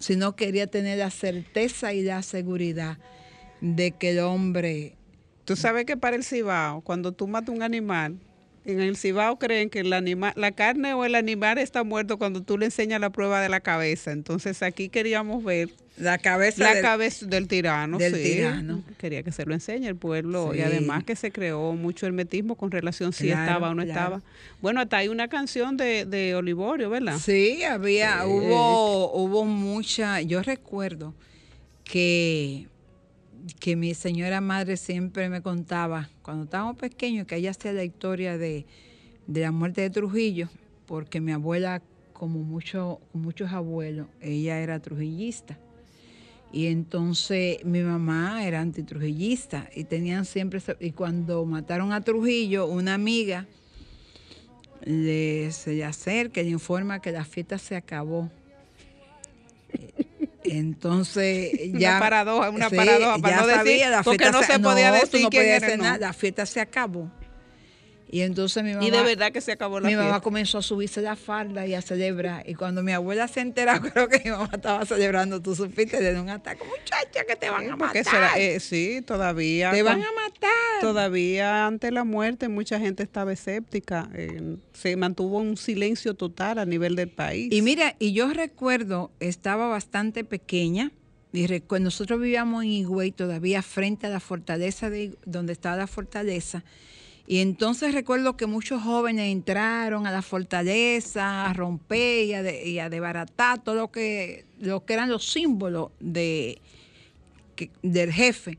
[SPEAKER 4] sino quería tener la certeza y la seguridad de que el hombre
[SPEAKER 5] Tú sabes que para el cibao, cuando tú matas un animal, en el cibao creen que el la carne o el animal está muerto cuando tú le enseñas la prueba de la cabeza. Entonces aquí queríamos ver
[SPEAKER 4] la cabeza
[SPEAKER 5] la
[SPEAKER 4] del-
[SPEAKER 5] cabeza del tirano.
[SPEAKER 4] del
[SPEAKER 5] sí.
[SPEAKER 4] tirano.
[SPEAKER 5] Quería que se lo enseñe el pueblo y además que se creó mucho hermetismo con relación si
[SPEAKER 4] Claro,
[SPEAKER 5] estaba o no
[SPEAKER 4] claro.
[SPEAKER 5] estaba. Bueno, hasta hay una canción de, de Olivorio, ¿verdad?
[SPEAKER 4] Sí, había, hubo, hubo mucha, yo recuerdo que, que mi señora madre siempre me contaba, cuando estábamos pequeños, que ella hacía la historia de, de la muerte de Trujillo, porque mi abuela, como mucho, muchos abuelos, ella era trujillista. Y entonces mi mamá era antitrujillista y tenían siempre, y cuando mataron a Trujillo, una amiga le, se le acerca y le informa que la fiesta se acabó. Entonces ya
[SPEAKER 5] Una paradoja, una paradoja, para
[SPEAKER 4] ya
[SPEAKER 5] no decir, porque no se podía decir
[SPEAKER 4] no
[SPEAKER 5] quién
[SPEAKER 4] podías
[SPEAKER 5] era,
[SPEAKER 4] hacer
[SPEAKER 5] no.
[SPEAKER 4] nada, la fiesta se acabó. Y entonces mi mamá.
[SPEAKER 5] Y de verdad que se acabó la
[SPEAKER 4] Mi mamá comenzó a subirse la falda y a celebrar. Y cuando mi abuela se enteró, creo que mi mamá estaba celebrando, tú supiste de un ataque. Muchacha, que te van a matar.
[SPEAKER 5] eh, sí, todavía.
[SPEAKER 4] Te van a matar.
[SPEAKER 5] Todavía ante la muerte mucha gente estaba escéptica. eh, se mantuvo un silencio total a nivel del país.
[SPEAKER 4] Y mira, y yo recuerdo, estaba bastante pequeña, y nosotros vivíamos en Higüey, todavía frente a la fortaleza, de, donde estaba la fortaleza, y entonces recuerdo que muchos jóvenes entraron a la fortaleza a romper y a, de- y a desbaratar todo lo que, lo que eran los símbolos de, que- del jefe.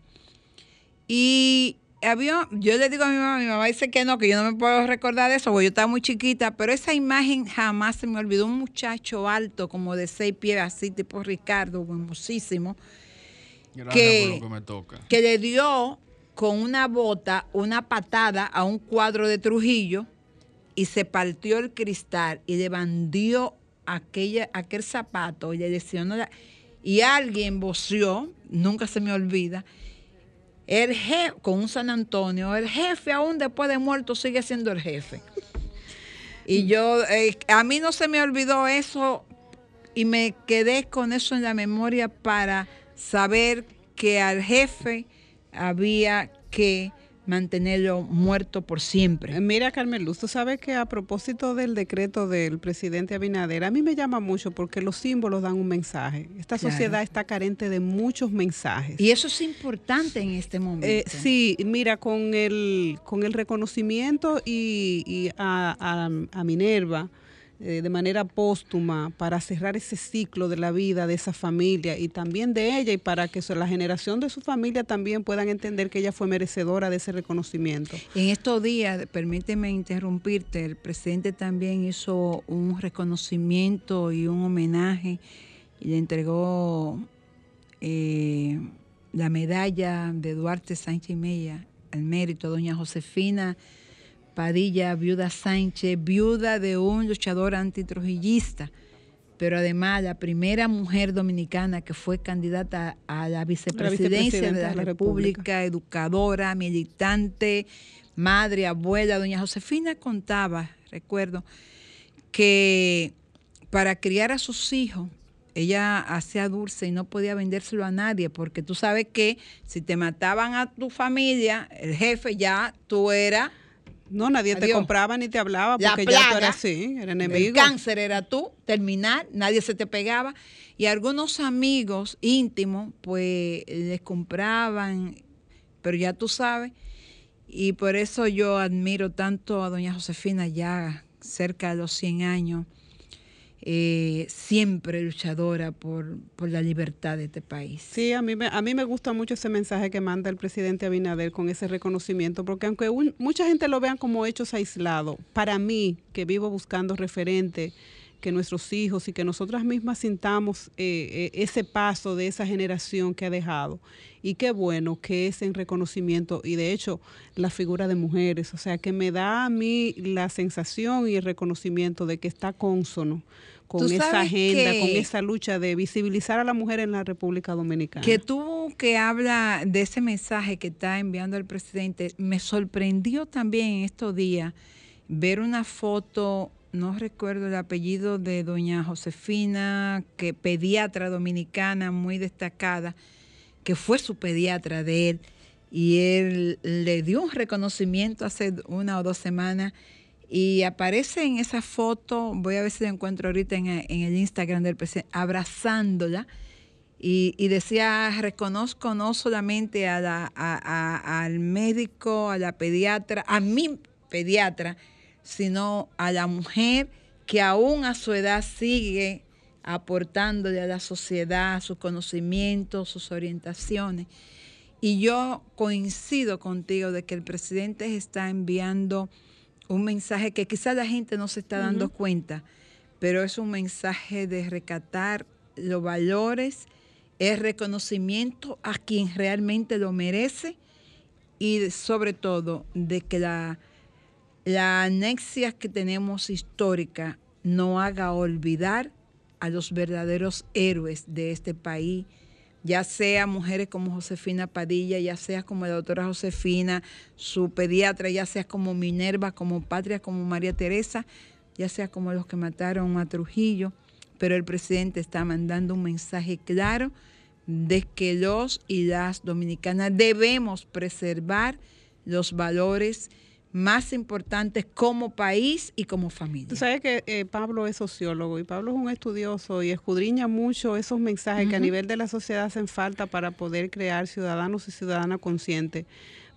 [SPEAKER 4] Y había, yo le digo a mi mamá, mi mamá dice que no, que yo no me puedo recordar de eso, porque yo estaba muy chiquita, pero esa imagen jamás se me olvidó. Un muchacho alto, como de seis pies, así, tipo Ricardo, hermosísimo, que,
[SPEAKER 15] por lo que me toca.
[SPEAKER 4] que le dio con una bota una patada a un cuadro de Trujillo y se partió el cristal y le bandió aquella, aquel zapato y le lesionó la- y alguien voció, nunca se me olvida, el jefe, con un San Antonio, el jefe aún después de muerto sigue siendo el jefe. Y yo, eh, a mí no se me olvidó eso y me quedé con eso en la memoria para saber que al jefe había que mantenerlo muerto por siempre.
[SPEAKER 5] Mira, Carmen Luz, tú sabes que a propósito del decreto del presidente Abinader, a mí me llama mucho porque los símbolos dan un mensaje. Esta
[SPEAKER 4] Claro.
[SPEAKER 5] sociedad está carente de muchos mensajes.
[SPEAKER 4] Y eso es importante en este momento.
[SPEAKER 5] Eh, sí, mira, con el, con el reconocimiento y, y a, a- a Minerva eh, de manera póstuma para cerrar ese ciclo de la vida de esa familia y también de ella y para que la generación de su familia también puedan entender que ella fue merecedora de ese reconocimiento.
[SPEAKER 4] En estos días, permíteme interrumpirte, el presidente también hizo un reconocimiento y un homenaje y le entregó eh, la medalla de Duarte Sánchez y Mella al mérito a doña Josefina Padilla, viuda Sánchez, viuda de un luchador antitrujillista, pero además la primera mujer dominicana que fue candidata a la vicepresidencia de la, República, educadora, militante, madre, abuela. Doña Josefina contaba, recuerdo, que para criar a sus hijos, ella hacía dulce y no podía vendérselo a nadie, porque tú sabes que si te mataban a tu familia, el jefe ya tú eras...
[SPEAKER 5] No, nadie te compraba ni te hablaba
[SPEAKER 4] La
[SPEAKER 5] porque ya tú eras así, era
[SPEAKER 4] El
[SPEAKER 5] enemigo.
[SPEAKER 4] cáncer era tú, terminar, nadie se te pegaba. Y algunos amigos íntimos, pues les compraban, pero ya tú sabes. Y por eso yo admiro tanto a doña Josefina, ya cerca de los 100 años, eh, siempre luchadora por, por la libertad de este país.
[SPEAKER 5] Sí, a mí, me, a mí me gusta mucho ese mensaje que manda el presidente Abinader con ese reconocimiento, porque aunque un- mucha gente lo vean como hechos aislados, para mí, que vivo buscando referente, que nuestros hijos y que nosotras mismas sintamos eh, eh, ese paso de esa generación que ha dejado. Y qué bueno que es en reconocimiento y de hecho la figura de mujeres, o sea, que me da a mí la sensación y el reconocimiento de que está cónsono con esa agenda, con esa lucha de visibilizar a la mujer en la República Dominicana.
[SPEAKER 4] Que tú que habla de ese mensaje que está enviando el presidente, me sorprendió también en estos días ver una foto, no recuerdo el apellido de doña Josefina, que pediatra dominicana muy destacada, que fue su pediatra de él, y él le dio un reconocimiento hace una o dos semanas. Y aparece en esa foto, voy a ver si la encuentro ahorita en, el Instagram del presidente, abrazándola y, y decía, reconozco no solamente a la- al médico, a la pediatra, a mi pediatra, sino a la mujer que aún a su edad sigue aportándole a la sociedad sus conocimientos, sus orientaciones. Y yo coincido contigo de que el presidente está enviando un mensaje que quizás la gente no se está dando cuenta, pero es un mensaje de recatar los valores, el reconocimiento a quien realmente lo merece y sobre todo de que la, la anexia que tenemos histórica no haga olvidar a los verdaderos héroes de este país, ya sea mujeres como Josefina Padilla, ya sea como la doctora Josefina, su pediatra, ya sea como Minerva, como Patria, como María Teresa, ya sea como los que mataron a Trujillo, pero el presidente está mandando un mensaje claro de que los y las dominicanas debemos preservar los valores más importantes como país y como familia.
[SPEAKER 5] Tú sabes que eh, Pablo es sociólogo y Pablo es un estudioso y escudriña mucho esos mensajes que a nivel de la sociedad hacen falta para poder crear ciudadanos y ciudadanas conscientes.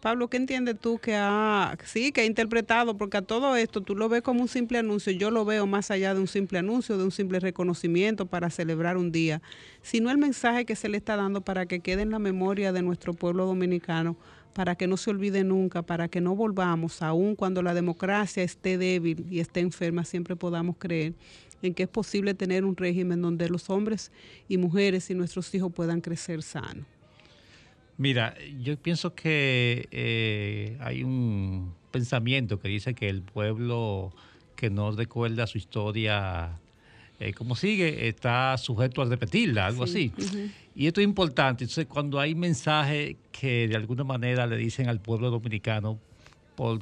[SPEAKER 5] Pablo, ¿qué entiendes tú que ha, sí, que ha interpretado? Porque a todo esto tú lo ves como un simple anuncio, yo lo veo más allá de un simple anuncio, de un simple reconocimiento para celebrar un día, sino el mensaje que se le está dando para que quede en la memoria de nuestro pueblo dominicano, para que no se olvide nunca, para que no volvamos, aun cuando la democracia esté débil y esté enferma, siempre podamos creer en que es posible tener un régimen donde los hombres y mujeres y nuestros hijos puedan crecer sanos.
[SPEAKER 12] Mira, yo pienso que eh, hay un pensamiento que dice que el pueblo que no recuerda su historia, eh, como sigue, está sujeto a repetirla, algo
[SPEAKER 5] Sí,
[SPEAKER 12] así. Y esto es importante. Entonces, cuando hay mensajes que de alguna manera le dicen al pueblo dominicano, por,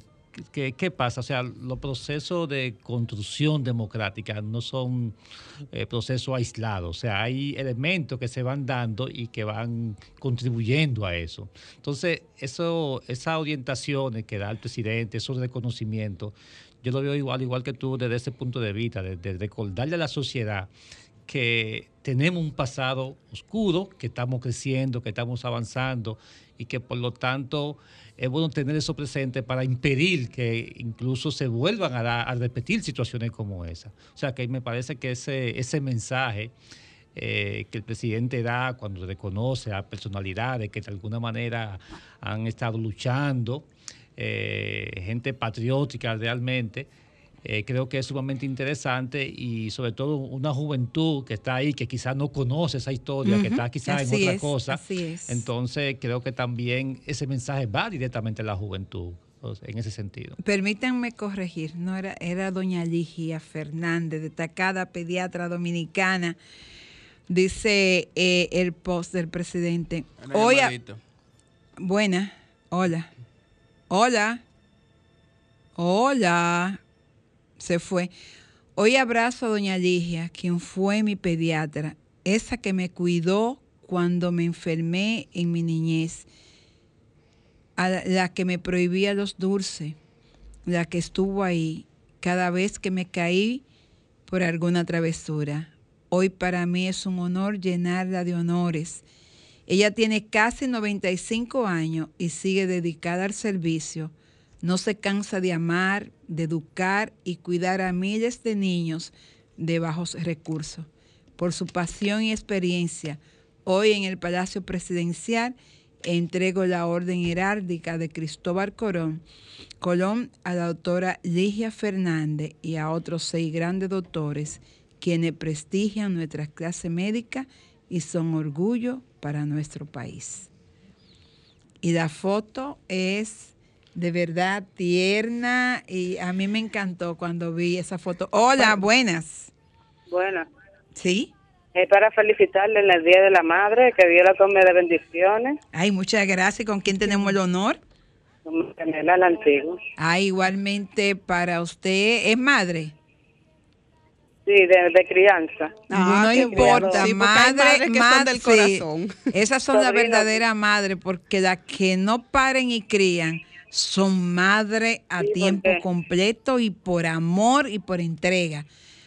[SPEAKER 12] ¿qué, qué pasa? O sea, los procesos de construcción democrática no son eh, procesos aislados. O sea, hay elementos que se van dando y que van contribuyendo a eso. Entonces, eso, esas orientaciones que da el presidente, esos reconocimientos, yo lo veo igual, igual que tú desde ese punto de vista, de, de recordarle a la sociedad que tenemos un pasado oscuro, que estamos creciendo, que estamos avanzando y que por lo tanto es bueno tener eso presente para impedir que incluso se vuelvan a, repetir situaciones como esa. O sea que me parece que ese, ese mensaje eh, que el presidente da cuando reconoce a personalidades que de alguna manera han estado luchando, eh, gente patriótica realmente, eh, creo que es sumamente interesante y sobre todo una juventud que está ahí, que quizás no conoce esa historia, que está quizás en otra
[SPEAKER 4] es,
[SPEAKER 12] cosa.
[SPEAKER 4] así es.
[SPEAKER 12] Entonces creo que también ese mensaje va directamente a la juventud en ese sentido.
[SPEAKER 4] Permítanme corregir, no era, era doña Ligia Fernández, destacada pediatra dominicana, dice eh, el post del presidente.
[SPEAKER 15] Una
[SPEAKER 4] Hoy, a- buena, hola, hola, hola, se fue. Hoy abrazo a doña Ligia, quien fue mi pediatra, esa que me cuidó cuando me enfermé en mi niñez a la, que me prohibía los dulces, la que estuvo ahí cada vez que me caí por alguna travesura. Hoy para mí es un honor llenarla de honores. Ella tiene casi 95 años y sigue dedicada al servicio. No se cansa de amar, de educar y cuidar a miles de niños de bajos recursos. Por su pasión y experiencia, hoy en el Palacio Presidencial entrego la orden heráldica de Cristóbal Colón, Colón a la doctora Ligia Fernández y a otros seis grandes doctores quienes prestigian nuestra clase médica y son orgullo para nuestro país. Y la foto es de verdad tierna y a mí me encantó cuando vi esa foto. Hola, buenas.
[SPEAKER 19] Bueno,
[SPEAKER 4] ¿Sí?
[SPEAKER 19] es para felicitarle en el Día de la Madre, que Dios la tome de bendiciones,
[SPEAKER 4] Ay, muchas gracias. ¿Con quién tenemos el honor?
[SPEAKER 19] como Canela la Antigua.
[SPEAKER 4] Ah, igualmente para usted, ¿es madre?
[SPEAKER 19] Sí, de, de crianza.
[SPEAKER 4] no
[SPEAKER 19] qué
[SPEAKER 4] importa.
[SPEAKER 19] Sí,
[SPEAKER 4] madre,
[SPEAKER 19] son
[SPEAKER 4] madre,
[SPEAKER 19] del corazón.
[SPEAKER 4] Esas son la
[SPEAKER 19] Sobrino.
[SPEAKER 4] verdadera madre, porque las que no paren y crían son madre a tiempo
[SPEAKER 19] porque-
[SPEAKER 4] completo y por amor y por entrega.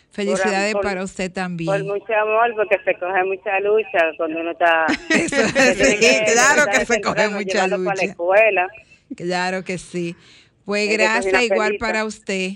[SPEAKER 4] Felicidades
[SPEAKER 19] Por-
[SPEAKER 4] para usted
[SPEAKER 19] Por
[SPEAKER 4] también.
[SPEAKER 19] mucho amor, porque se coge mucha lucha cuando uno está...
[SPEAKER 4] sí, claro que se coge mucha
[SPEAKER 19] llevarlo para la
[SPEAKER 4] lucha.
[SPEAKER 19] escuela.
[SPEAKER 4] Claro que sí. Pues gracias igual para usted.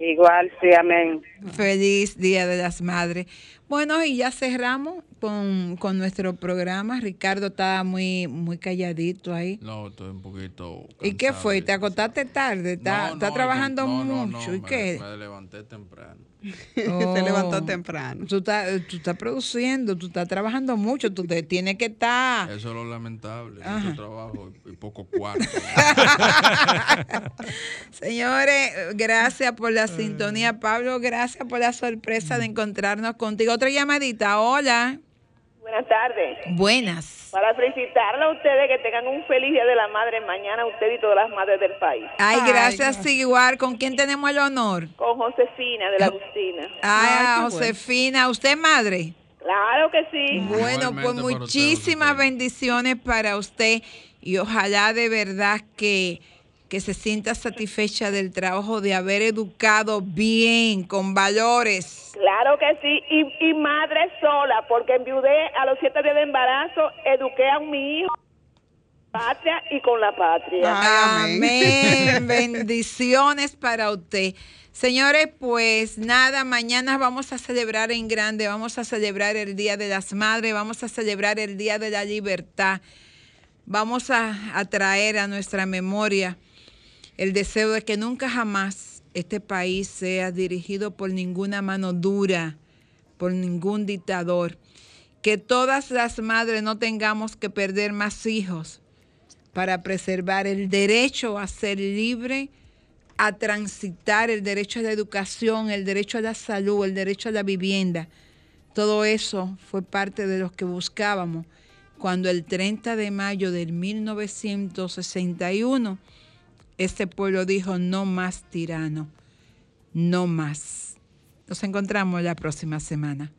[SPEAKER 19] Igual, sí, amén.
[SPEAKER 4] Feliz Día de las Madres. Bueno, y ya cerramos con, con nuestro programa. Ricardo estaba muy, muy calladito ahí.
[SPEAKER 15] No, estoy un poquito.
[SPEAKER 4] ¿Y qué fue? ¿Te acostaste tarde? ¿Está,
[SPEAKER 15] No,
[SPEAKER 4] está
[SPEAKER 15] no,
[SPEAKER 4] trabajando
[SPEAKER 15] no,
[SPEAKER 4] mucho?
[SPEAKER 15] no,
[SPEAKER 4] ¿Y
[SPEAKER 15] me,
[SPEAKER 4] qué?
[SPEAKER 15] me levanté temprano.
[SPEAKER 4] Oh,
[SPEAKER 5] Se levantó temprano.
[SPEAKER 4] Tú estás, tú estás produciendo, tú estás trabajando mucho, tú te tienes que estar.
[SPEAKER 15] Eso es lo lamentable.
[SPEAKER 4] Ajá.
[SPEAKER 15] Mucho trabajo y, y poco cuarto.
[SPEAKER 4] Señores, gracias por la sintonía. Pablo, gracias por la sorpresa de encontrarnos contigo. Otra llamadita, hola.
[SPEAKER 20] Buenas tardes.
[SPEAKER 4] Buenas.
[SPEAKER 20] Para felicitarle a ustedes que tengan un feliz Día de la Madre mañana, usted y todas las madres del país.
[SPEAKER 4] Ay, gracias, igual. ¿Con quién tenemos el honor?
[SPEAKER 20] Con Josefina de la Agustina.
[SPEAKER 4] Ah, Josefina, ¿usted es madre?
[SPEAKER 20] Claro que sí.
[SPEAKER 4] Bueno, pues muchísimas bendiciones para usted y ojalá de verdad que, que se sienta satisfecha del trabajo de haber educado bien, con valores.
[SPEAKER 20] Claro que sí. Y, y madre sola, porque enviudé a los siete días de embarazo, eduqué a mi hijo patria y con la patria.
[SPEAKER 4] Amén. Bendiciones para usted. Señores, pues nada, mañana vamos a celebrar en grande, vamos a celebrar el Día de las Madres, vamos a celebrar el Día de la Libertad. Vamos a, a traer a nuestra memoria el deseo de que nunca jamás este país sea dirigido por ninguna mano dura, por ningún dictador. Que todas las madres no tengamos que perder más hijos para preservar el derecho a ser libre, a transitar, el derecho a la educación, el derecho a la salud, el derecho a la vivienda. Todo eso fue parte de lo que buscábamos cuando el 30 de mayo del 1961 este pueblo dijo, no más tirano, no más. Nos encontramos la próxima semana.